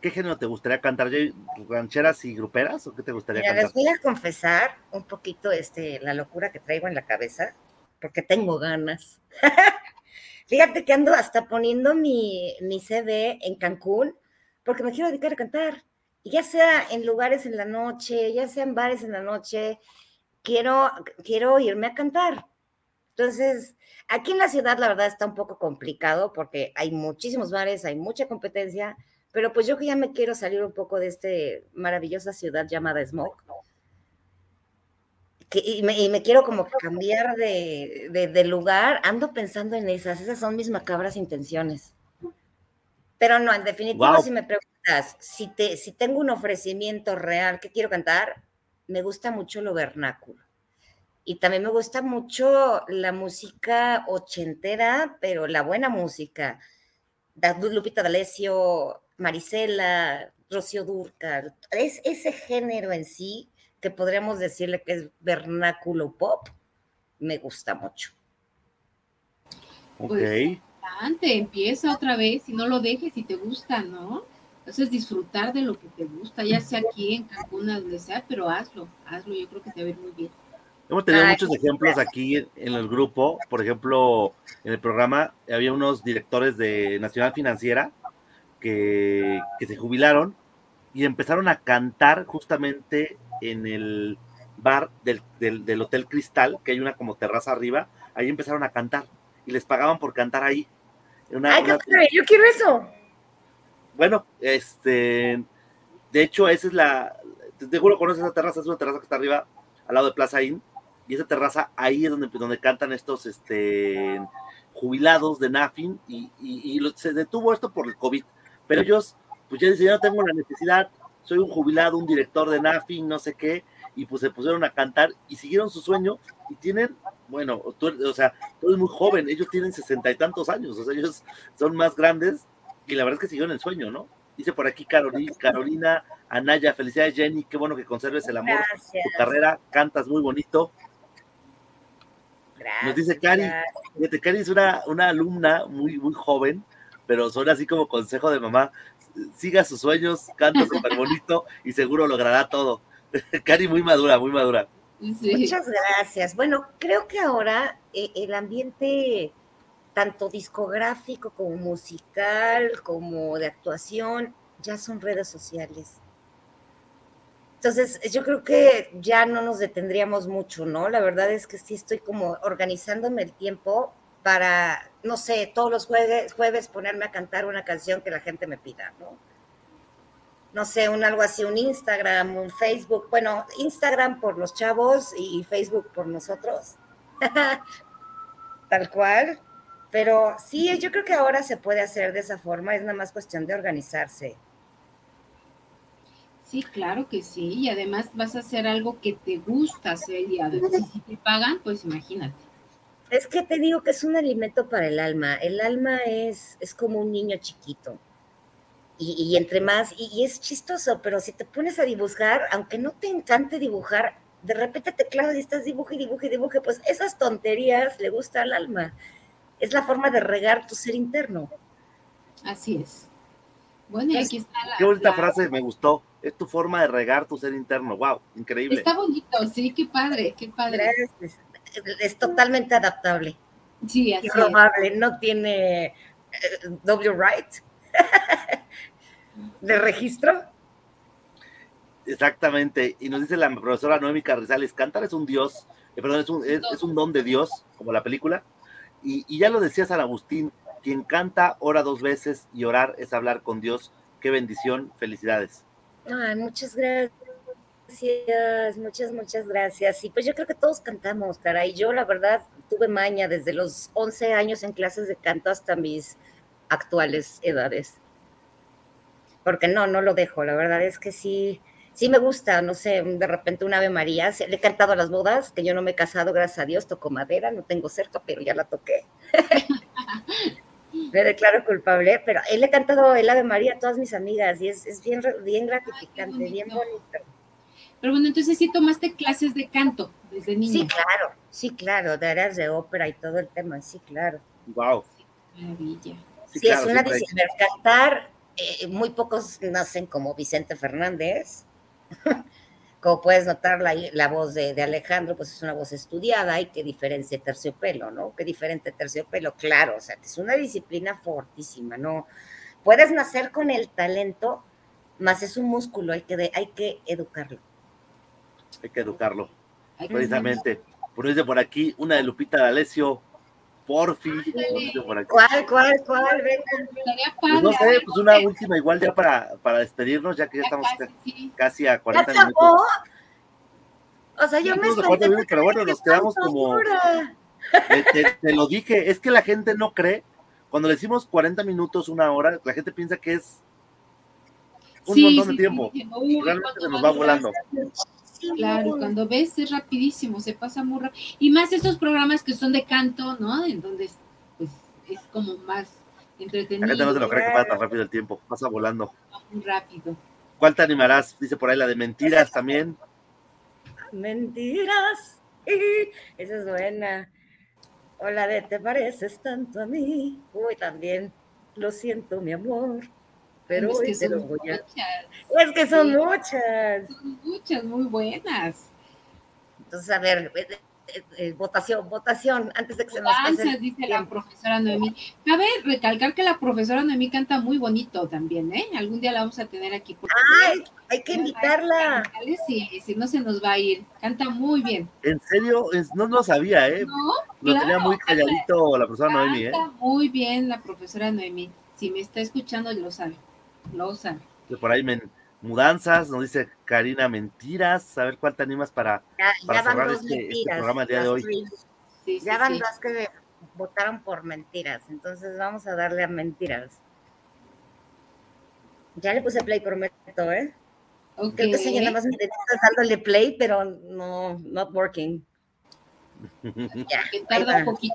¿qué género te gustaría cantar? ¿Ya- ¿Rancheras y gruperas o qué te gustaría Mira, les cantar? voy a confesar un poquito este, la locura que traigo en la cabeza, porque tengo ganas. Fíjate que ando hasta poniendo mi, mi CD en Cancún, porque me quiero dedicar a cantar. Y ya sea en lugares en la noche, ya sea en bares en la noche, quiero, quiero irme a cantar. Entonces, aquí en la ciudad la verdad está un poco complicado porque hay muchísimos bares, hay mucha competencia, pero pues yo que ya me quiero salir un poco de esta maravillosa ciudad llamada Smoke. que- y, me, y me quiero como cambiar de, de- de lugar, ando pensando en esas, esas son mis macabras intenciones. Pero no, en definitiva, Guau. si me preguntas, si, te, si tengo un ofrecimiento real que quiero cantar, me gusta mucho lo vernáculo. Y también me gusta mucho la música ochentera, pero la buena música. Lupita D'Alessio, Marisela, Rocío Dúrcal, es ese género en sí que podríamos decirle que es vernáculo pop, me gusta mucho. Ok. Pues, empieza otra vez y no lo dejes si te gusta, ¿no? Entonces disfrutar de lo que te gusta, ya sea aquí en Cancún, donde sea, pero hazlo, hazlo, yo creo que te va a ir muy bien. Hemos tenido Ay, muchos ejemplos aquí en, en el grupo. Por ejemplo, en el programa había unos directores de Nacional Financiera que, que se jubilaron y empezaron a cantar justamente en el bar del, del- del Hotel Cristal, que hay una como terraza arriba. Ahí empezaron a cantar y les pagaban por cantar ahí. Una- Ay, una- padre, yo quiero eso. bueno, este, de hecho, esa es la, te, juro, conoces esa terraza, es una terraza que está arriba, al lado de Plaza Inn, y esa terraza ahí es donde, donde cantan estos, este, jubilados de NAFIN, y, y- se detuvo esto por el COVID, pero ellos, pues ya dicen, yo no tengo la necesidad, soy un jubilado, un director de NAFIN, no sé qué, y pues se pusieron a cantar y siguieron su sueño, y tienen, bueno, tú, o sea, tú eres muy joven, ellos tienen sesenta y tantos años, o sea, ellos son más grandes, y la verdad es que siguieron el sueño, ¿no? Dice por aquí Carolina, Carolina Anaya, felicidades Jenny, qué bueno que conserves el amor Gracias. tu carrera, cantas muy bonito. Nos dice Cari, gracias. fíjate, Cari es una, una alumna muy, muy joven, pero son así como consejo de mamá, siga sus sueños, canta súper bonito y seguro logrará todo. Cari muy madura, muy madura. Muchas gracias. Bueno, creo que ahora eh, el ambiente tanto discográfico como musical, como de actuación, ya son redes sociales. Entonces, yo creo que ya no nos detendríamos mucho, ¿no? La verdad es que sí estoy como organizándome el tiempo para, no sé, todos los jueves, jueves ponerme a cantar una canción que la gente me pida, ¿no? no sé, un algo así, un Instagram, un Facebook, bueno, Instagram por los chavos y Facebook por nosotros, tal cual, pero sí, yo creo que ahora se puede hacer de esa forma, es nada más cuestión de organizarse. Sí, claro que sí, y además vas a hacer algo que te gusta hacer y si te pagan, pues imagínate. Es que te digo que es un alimento para el alma, el alma es, es como un niño chiquito. Y, y entre más, y, y es chistoso, pero si te pones a dibujar, aunque no te encante dibujar, de repente te clavas y estás dibuje y dibuje y dibuje, pues esas tonterías le gusta al alma. Es la forma de regar tu ser interno. Así es. Bueno, y aquí está la... Qué bonita la- frase, me gustó. Es tu forma de regar tu ser interno. Wow, increíble. Está bonito, sí, qué padre, qué padre. Gracias. Es totalmente adaptable. Sí, Y así es. no tiene eh, W right de registro. Exactamente. Y nos dice la profesora Noemi Carrizales, cantar es un dios, eh, perdón, es un, es, es un don de Dios, como la película. Y, y ya lo decía San Agustín, quien canta ora dos veces y orar es hablar con Dios. Qué bendición, felicidades. Ay, muchas gracias, muchas, muchas gracias. Y pues yo creo que todos cantamos, caray. Yo la verdad tuve maña desde los 11 años en clases de canto hasta mis actuales edades. Porque no, no lo dejo, la verdad es que sí, sí me gusta, no sé, de repente un Ave María, le he cantado a las bodas, que yo no me he casado, gracias a Dios, toco madera, no tengo cerca, pero ya la toqué. me declaro culpable, pero él le he cantado el Ave María a todas mis amigas y es, es bien, bien gratificante, bien bonito. Pero bueno, entonces sí tomaste clases de canto desde niña. Sí, claro, sí, claro, de áreas de ópera y todo el tema, sí, claro. Wow. Maravilla. Sí, claro, es una disciplina. Cantar, eh, muy pocos nacen como Vicente Fernández. como puedes notar, la, la voz de, de Alejandro, pues es una voz estudiada y qué diferencia terciopelo, ¿no? Qué diferente terciopelo, claro, o sea, es una disciplina fortísima, ¿no? Puedes nacer con el talento, más es un músculo, hay que, de- hay que educarlo. Hay que educarlo. Hay que- Precisamente. Por dice por aquí, una de Lupita D'Alessio, Porfi. por aquí. ¿Cuál, cuál, cuál? Venga. Pues no sé, ver, pues una última igual ya para, para despedirnos, ya que ya ya estamos casi, sí. casi a ¿Ya 40 acabó? minutos. O sea, yo me Estamos de espanté 40 minutos, pero bueno, nos quedamos como, te, te- te lo dije, es que la gente no cree, cuando le decimos 40 minutos, una hora, la gente piensa que es un Sí, montón sí, de sí, tiempo. dije, uy, y realmente ¿cuánto se nos va volando. Claro, cuando ves es rapidísimo, se pasa muy rápido. Y más estos programas que son de canto, ¿no? En donde pues, es como más entretenido. La gente no se lo cree que pasa tan rápido el tiempo, pasa volando. Muy rápido. ¿Cuál te animarás? Dice por ahí la de mentiras también. mentiras. Esa es buena. Hola de te pareces tanto a mí. Uy, también. Lo siento, mi amor. Pero Es que son voy a. muchas. Es que son Sí. muchas. Son muchas, muy buenas. Entonces, a ver, eh, eh, eh, votación, votación, antes de que se nos pase. El dice la profesora Noemí. Cabe recalcar que la profesora Noemí canta muy bonito también, ¿eh? Algún día la vamos a tener aquí. porque Ay, hay que invitarla. Sí, si no se nos va a ir. Canta muy bien. En serio, no lo sabía, ¿eh? No, Lo tenía muy calladito la persona Noemi, ¿eh? Canta muy bien la profesora Noemí. Si me está escuchando, lo sabe. Lo. Que por ahí mudanzas, nos dice Karina Mentiras. A ver cuál te animas para, Ya, para ya van cerrar dos este, este mentiras. programa el día de hoy. Sí, ya sí, van sí. dos que votaron por mentiras, entonces vamos a darle a mentiras. Ya le puse play, prometo, ¿eh? Ok. Creo que sí, nada más me dándole play, pero no, not working. Ya, tarda un poquito.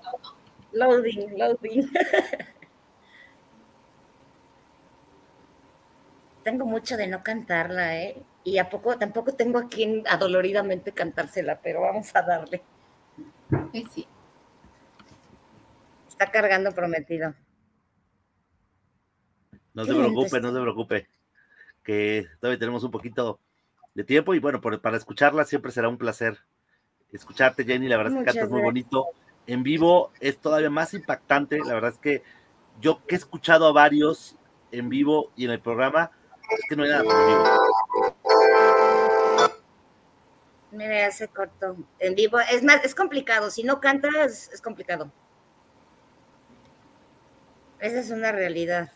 Loading, loading. tengo mucho de no cantarla, ¿eh? Y a poco, tampoco tengo a quien adoloridamente cantársela, pero vamos a darle. Pues sí. Está cargando prometido. No se preocupe, no se preocupe. Que todavía tenemos un poquito de tiempo y bueno, por- para escucharla siempre será un placer escucharte, Jenny. La verdad es que cantas muy bonito. En vivo es todavía más impactante. La verdad es que yo que he escuchado a varios en vivo y en el programa, es que no hay nada. Mira, cortó. En vivo, es más, es complicado. Si no cantas, es complicado. Esa es una realidad.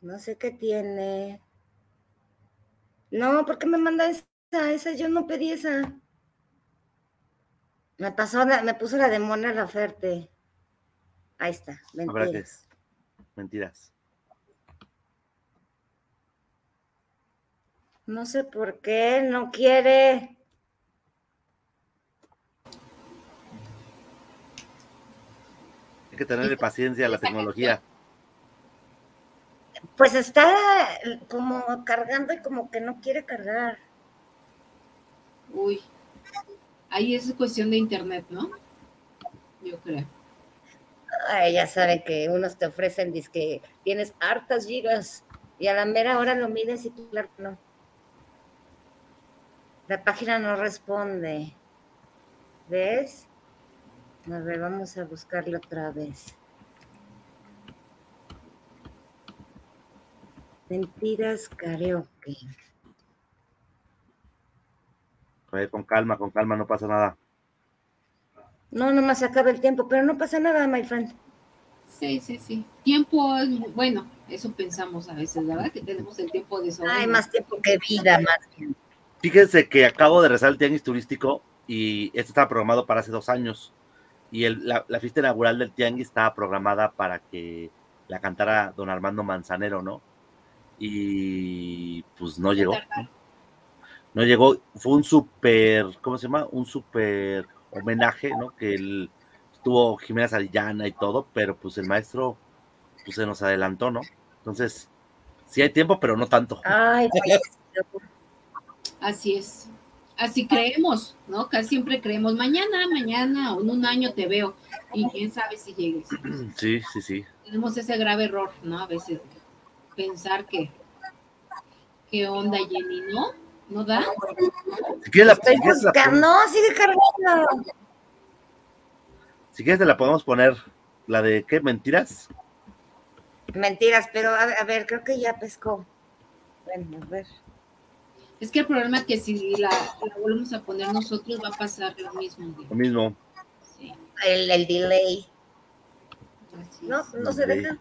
No sé qué tiene. No, ¿por qué me manda esa? Esa yo no pedí esa. Me pasó la- me puso la de Mona Laferte. Ahí está, mentiras. Mentiras. No sé por qué, no quiere. Hay que tenerle paciencia a la tecnología. Pues está como cargando y como que no quiere cargar. Uy. Ahí es cuestión de internet, ¿no? Yo creo. Ya saben que unos te ofrecen, dice que tienes hartas gigas y a la mera hora lo mides y claro no. La página no responde. ¿Ves? A ver, vamos a buscarlo otra vez. Mentiras karaoke. A ver, con calma, con calma, no pasa nada. No, nomás se acaba el tiempo, pero no pasa nada, my friend. Sí, sí, sí. Tiempo es bueno, eso pensamos a veces, ¿verdad? Que tenemos el tiempo de sobra. Hay más tiempo que vida, más bien. Fíjense que acabo de rezar el tianguis turístico y este estaba programado para hace dos años. Y el- la, la fiesta inaugural del tianguis estaba programada para que la cantara don Armando Manzanero, ¿no? Y pues no llegó. No llegó, fue un súper, ¿cómo se llama? Un súper homenaje, ¿no? Que él estuvo Jimena Sarillana y todo, pero pues el maestro pues se nos adelantó, ¿no? Entonces, sí hay tiempo, pero no tanto. Ay, Así es. Así creemos, ¿no? Casi siempre creemos, mañana, mañana o en un año te veo. Y quién sabe si llegues. Sí, sí, sí. Tenemos ese grave error, ¿no? A veces pensar que, ¿qué onda, Jenny? ¿No? ¿No da? Si quieres, la, si quieres, la No, sigue cargando. si quieres te la podemos poner, la de qué, mentiras. Mentiras, pero a, a ver, creo que ya pescó. Bueno, a ver. Es que el problema es que si la, la volvemos a poner nosotros va a pasar lo mismo. Lo mismo. El, el delay. No, no se Ok. deja.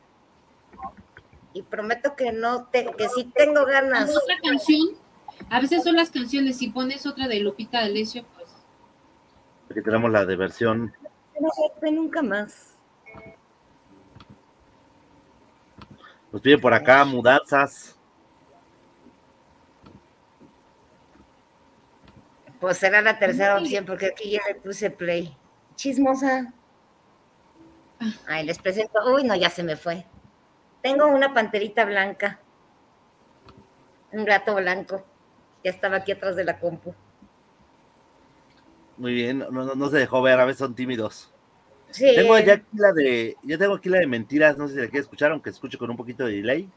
Y prometo que no, te, que sí tengo ganas. Otra canción, a veces son las canciones, si pones otra de Lupita D'Alessio, pues Aquí tenemos la de versión. No nunca más. Nos piden por acá mudanzas. Pues será la tercera opción, porque aquí ya le puse play. Chismosa. Ay, les presento. Uy, no, ya se me fue. Tengo una panterita blanca. Un gato blanco. Ya estaba aquí atrás de la compu. Muy bien, no, no, no se dejó ver, a veces son tímidos. Sí. Tengo ya aquí la de, ya tengo aquí la de mentiras, no sé si la quieres escuchar, aunque escuche con un poquito de delay.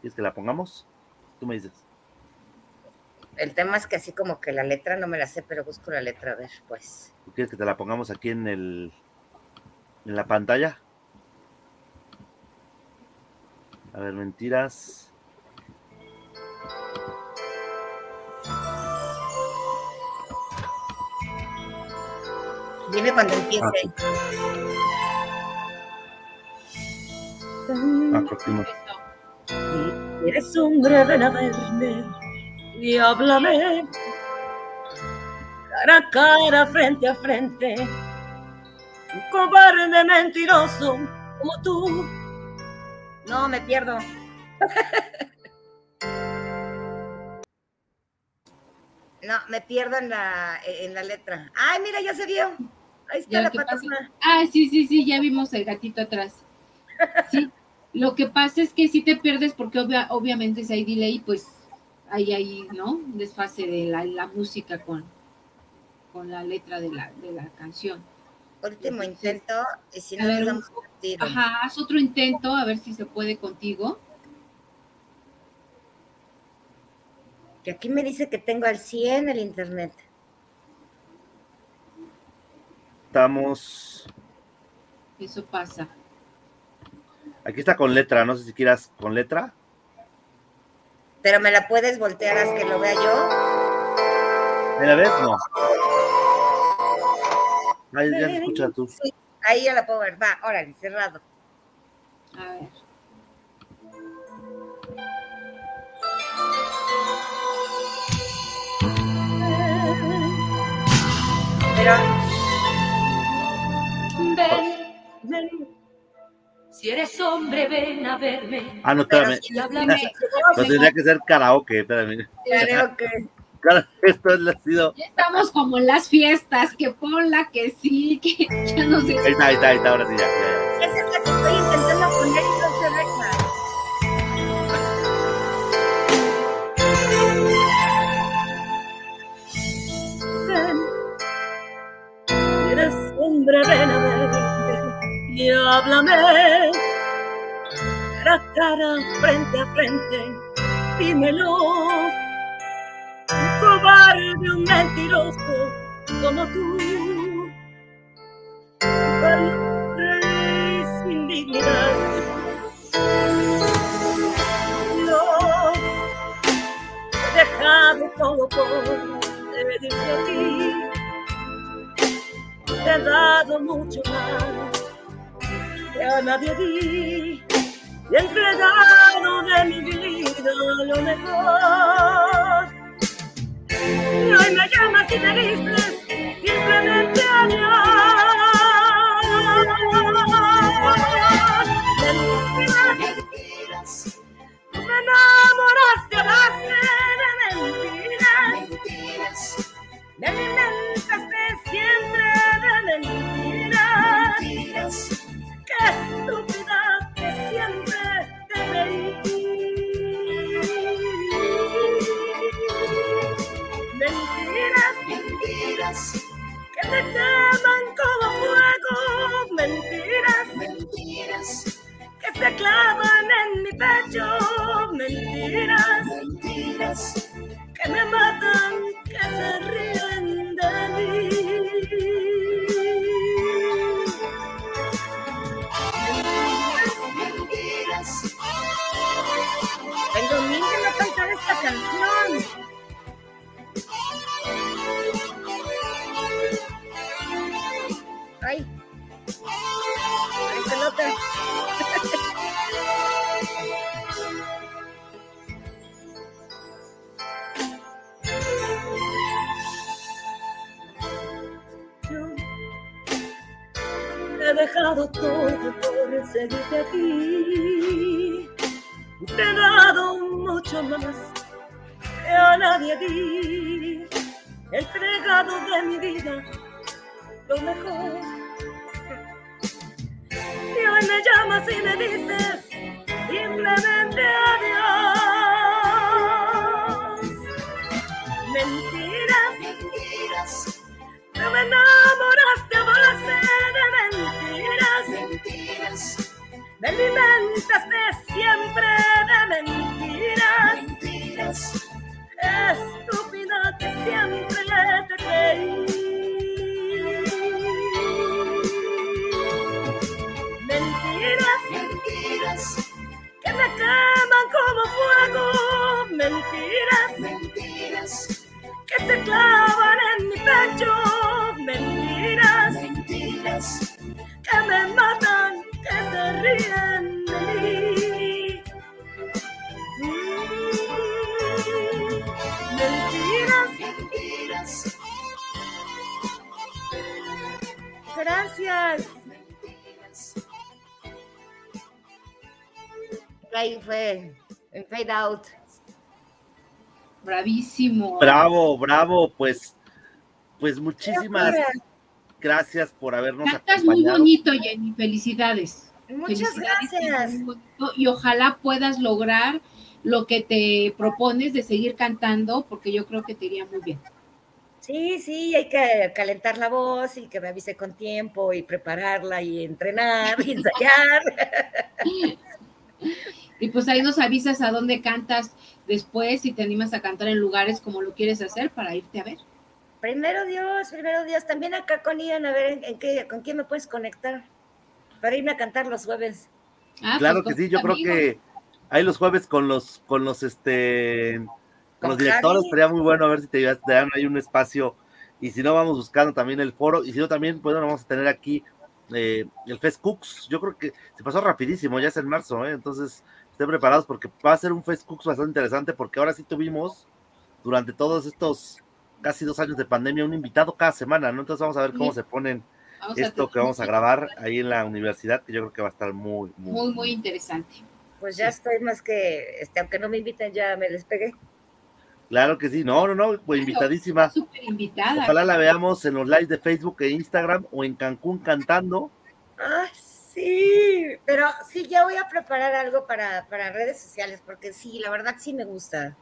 ¿Quieres que la pongamos? Tú me dices. El tema es que así como que la letra no me la sé, pero busco la letra, a ver, pues. ¿Tú quieres que te la pongamos aquí en el en la pantalla? A ver, mentiras. Dime cuando empiece. Ah, próximo. Si eres hombre, ven a verme y háblame cara a cara, frente a frente. Un cobarde mentiroso como tú. No, me pierdo. No, me pierdo en la, en la letra. Ay, mira, ya se vio. Ah, sí, sí, sí, ya vimos el gatito atrás. Sí, lo que pasa es que si te pierdes porque obvia- obviamente si hay delay, pues hay ahí, ¿no? Un desfase de la, la música con, con la letra de la, de la canción. Último intento, y si no ver, nos damos un tiro. Ajá, haz otro intento a ver si se puede contigo. Que aquí me dice que tengo al 100 el internet. Estamos. Eso pasa. Aquí está con letra, no sé si quieras con letra. Pero me la puedes voltear haz que lo vea yo. ¿Me la ves? No. Ahí ya se escucha tú. Sí, ahí ya la puedo ver. Va, órale, cerrado. A ver. Pero Ven, ven. Si eres hombre, ven a verme. Ah, no, espérame. Y háblame. No tendría que ser karaoke, espérame. que. Claro, esto es- ha sido. Ya estamos como en las fiestas, que ponla, que sí, que ya no sé. Ahí está, ahí está, ahí está, ahora sí, ya. Esa es la que estoy intentando poner y no se deja. Ven. Si eres hombre, ven a verme. Y háblame. Cara a cara, frente a frente. Dímelo. Un cobarde, un mentiroso como tú. Y sin dignidad. No, he dejado todo por pedirte a ti. Te he dado mucho más que a nadie di. Y entregado de mi vida lo mejor. Y hoy me llamas y me dices simplemente adiós. Se clavan en mi pecho. Mentiras, mentiras, que me matan, que se ríen he dejado todo por seguirte a ti. Te he dado mucho más que a nadie di. He entregado de mi vida lo mejor. Y hoy me llamas y me dices simplemente adiós. Mentiras, mentiras, no me enamoraste mentiras, me alimentaste siempre de mentiras, mentiras, estúpida que siempre te creí. Mentiras, mentiras, que me queman como fuego. Mentiras, mentiras, que se clavan en mi pecho. Mentiras, mentiras, Gracias. Ahí fue en Fade Out. Bravísimo. Bravo, bravo, pues, pues muchísimas gracias por habernos Cantas muy acompañado. bonito, Jenny. Felicidades. Muchas gracias. Y ojalá puedas lograr lo que te propones de seguir cantando, porque yo creo que te iría muy bien. Sí, sí, hay que calentar la voz y que me avise con tiempo y prepararla y entrenar y ensayar. Y pues ahí nos avisas a dónde cantas después y te animas a cantar en lugares como lo quieres hacer para irte a ver. Primero Dios, primero Dios. También acá con Ian, a ver en, en qué, con quién me puedes conectar para irme a cantar los jueves. Ah, claro pues que sí, yo creo que hay los jueves con los, con los este con Con los directores, Javi. sería muy bueno a ver si te, te dan ahí un espacio. Y si no, vamos buscando también el foro. Y si no, también, pues bueno, vamos a tener aquí eh, el Fest Cooks. Yo creo que se pasó rapidísimo, ya es en marzo, ¿eh? entonces estén preparados porque va a ser un Fest Cooks bastante interesante porque ahora sí tuvimos durante todos estos casi dos años de pandemia un invitado cada semana, ¿no? Entonces vamos a ver cómo Sí. se ponen Vamos a esto que vamos a grabar ahí en la universidad, que yo creo que va a estar muy, muy, Muy, muy interesante. Pues ya estoy más que, este, aunque no me inviten, ya me les pegué. Claro que sí, no, no, no, pues invitadísima. Súper invitada. Ojalá la veamos en los lives de Facebook e Instagram o en Cancún cantando. Ah, sí, pero sí, ya voy a preparar algo para, para redes sociales, porque sí, la verdad sí me gusta.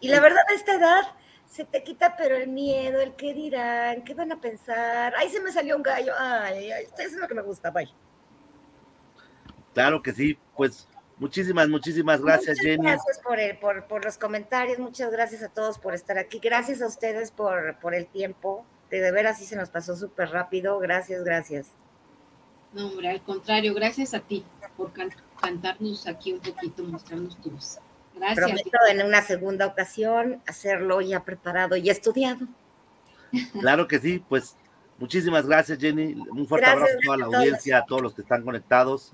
Y la verdad a esta edad se te quita, pero el miedo, el qué dirán, qué van a pensar. Ahí se me salió un gallo. Ay, ay, eso es lo que me gusta, bye. Claro que sí, pues muchísimas, muchísimas gracias, Muchas Jenny. Gracias por, el, por, por los comentarios, muchas gracias a todos por estar aquí. Gracias a ustedes por, por el tiempo. De, de veras sí se nos pasó súper rápido. Gracias, gracias. No, hombre, al contrario, gracias a ti por can- cantarnos aquí un poquito, mostrarnos tu voz. Gracias. Prometo en una segunda ocasión hacerlo ya preparado y estudiado. Claro que sí, pues muchísimas gracias, Jenny. Un fuerte Gracias, abrazo a toda la a audiencia, a todos los que están conectados.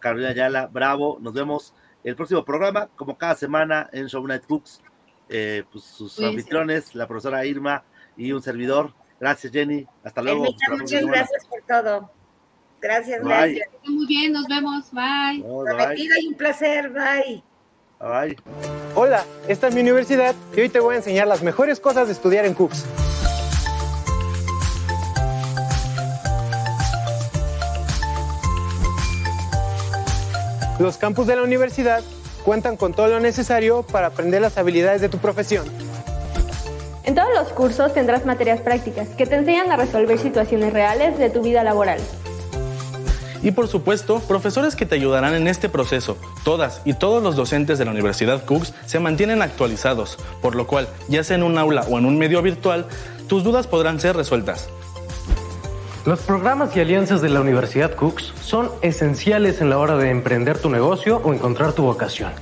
Carolina Ayala, bravo. Nos vemos el próximo programa, como cada semana en Show Night Cooks. Eh, pues sus anfitriones, la profesora Irma y un servidor. Gracias, Jenny. Hasta luego. Muchas semana. gracias por todo. Gracias, Bye. gracias. Muy bien, nos vemos. Bye. No, bye. Prometido y un placer. Bye. Hola, esta es mi universidad y hoy te voy a enseñar las mejores cosas de estudiar en Cooks. Los campus de la universidad cuentan con todo lo necesario para aprender las habilidades de tu profesión. En todos los cursos tendrás materias prácticas que te enseñan a resolver situaciones reales de tu vida laboral. Y por supuesto, profesores que te ayudarán en este proceso. Todas y todos los docentes de la Universidad Cooks se mantienen actualizados, por lo cual, ya sea en un aula o en un medio virtual, tus dudas podrán ser resueltas. Los programas y alianzas de la Universidad Cooks son esenciales en la hora de emprender tu negocio o encontrar tu vocación.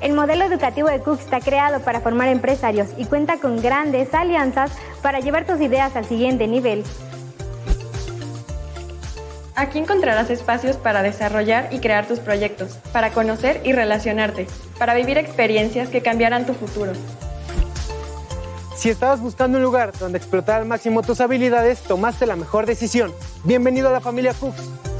El modelo educativo de Cook está creado para formar empresarios y cuenta con grandes alianzas para llevar tus ideas al siguiente nivel. Aquí encontrarás espacios para desarrollar y crear tus proyectos, para conocer y relacionarte, para vivir experiencias que cambiarán tu futuro. Si estabas buscando un lugar donde explotar al máximo tus habilidades, tomaste la mejor decisión. Bienvenido a la familia Cooks.